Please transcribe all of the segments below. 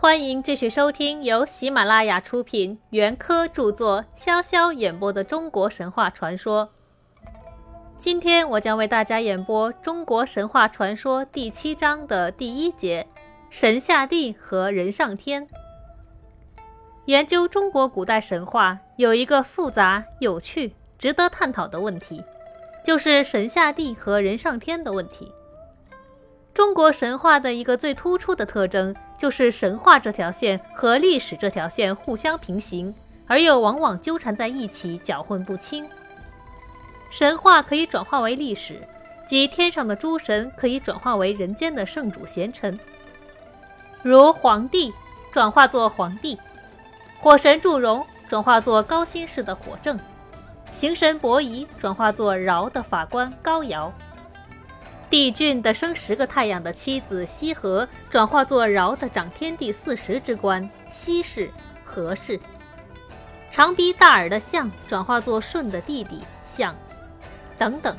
欢迎继续收听由喜马拉雅出品、袁科著作、潇潇演播的中国神话传说。今天我将为大家演播《中国神话传说》第七章的第一节：神下地和人上天。研究中国古代神话有一个复杂、有趣、值得探讨的问题，就是神下地和人上天的问题。中国神话的一个最突出的特征。就是神话这条线和历史这条线互相平行，而又往往纠缠在一起，搅混不清。神话可以转化为历史，即天上的诸神可以转化为人间的圣主贤臣，如黄帝转化作皇帝，火神祝融转化作高辛氏的火正，刑神伯夷转化作尧的法官高尧。帝俊的生十个太阳的妻子羲和，转化作尧的掌天地四时之官羲氏、和氏；长鼻大耳的象，转化作舜的弟弟象，等等。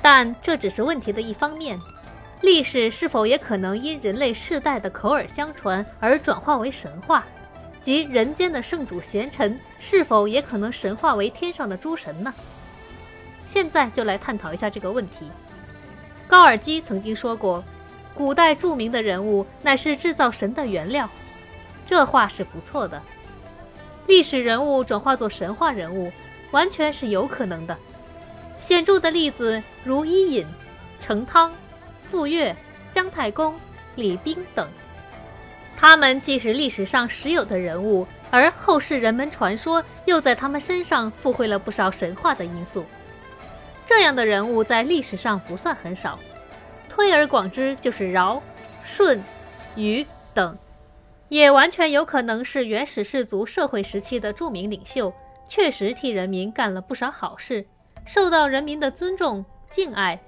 但这只是问题的一方面。历史是否也可能因人类世代的口耳相传而转化为神话？即人间的圣主贤臣是否也可能神化为天上的诸神呢？现在就来探讨一下这个问题。高尔基曾经说过：“古代著名的人物乃是制造神的原料。”这话是不错的。历史人物转化作神话人物，完全是有可能的。显著的例子如伊尹、成汤、傅说、姜太公、李冰等，他们既是历史上实有的人物，而后世人们传说又在他们身上附会了不少神话的因素。这样的人物在历史上不算很少，推而广之，就是尧、舜、禹等，也完全有可能是原始氏族社会时期的著名领袖，确实替人民干了不少好事，受到人民的尊重敬爱，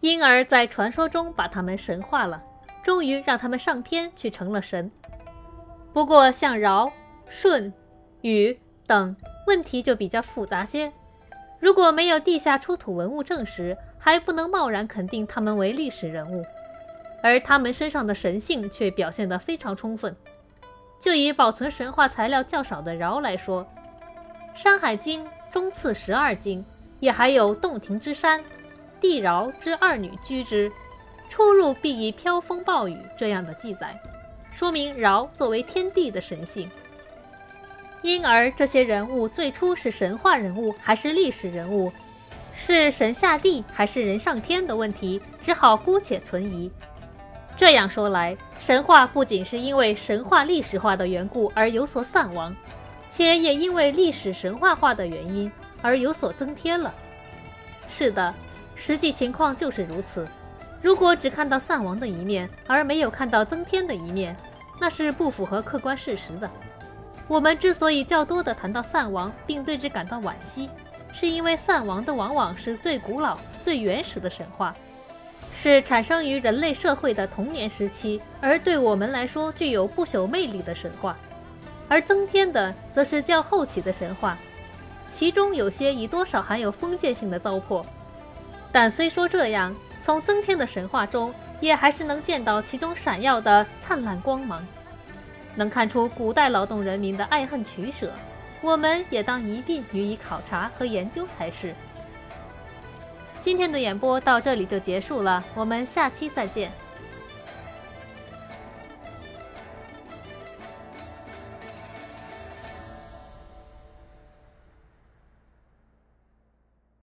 因而，在传说中把他们神化了，终于让他们上天去成了神。不过，像尧、舜、禹等，问题就比较复杂些。如果没有地下出土文物证实，还不能贸然肯定他们为历史人物，而他们身上的神性却表现得非常充分。就以保存神话材料较少的尧来说，《山海经》中次十二经也还有“洞庭之山，地尧之二女居之，出入必以飘风暴雨”这样的记载，说明尧作为天地的神性。因而，这些人物最初是神话人物还是历史人物，是神下地还是人上天的问题，只好姑且存疑。这样说来，神话不仅是因为神话历史化的缘故而有所散亡，且也因为历史神话化的原因而有所增添了。是的，实际情况就是如此。如果只看到散亡的一面，而没有看到增添的一面，那是不符合客观事实的。我们之所以较多地谈到散亡，并对之感到惋惜，是因为散亡的往往是最古老、最原始的神话，是产生于人类社会的童年时期，而对我们来说具有不朽魅力的神话；而增添的，则是较后期的神话，其中有些已多少含有封建性的糟粕。但虽说这样，从增添的神话中，也还是能见到其中闪耀的灿烂光芒。能看出古代劳动人民的爱恨取舍，我们也当一并予以考察和研究才是。今天的演播到这里就结束了，我们下期再见。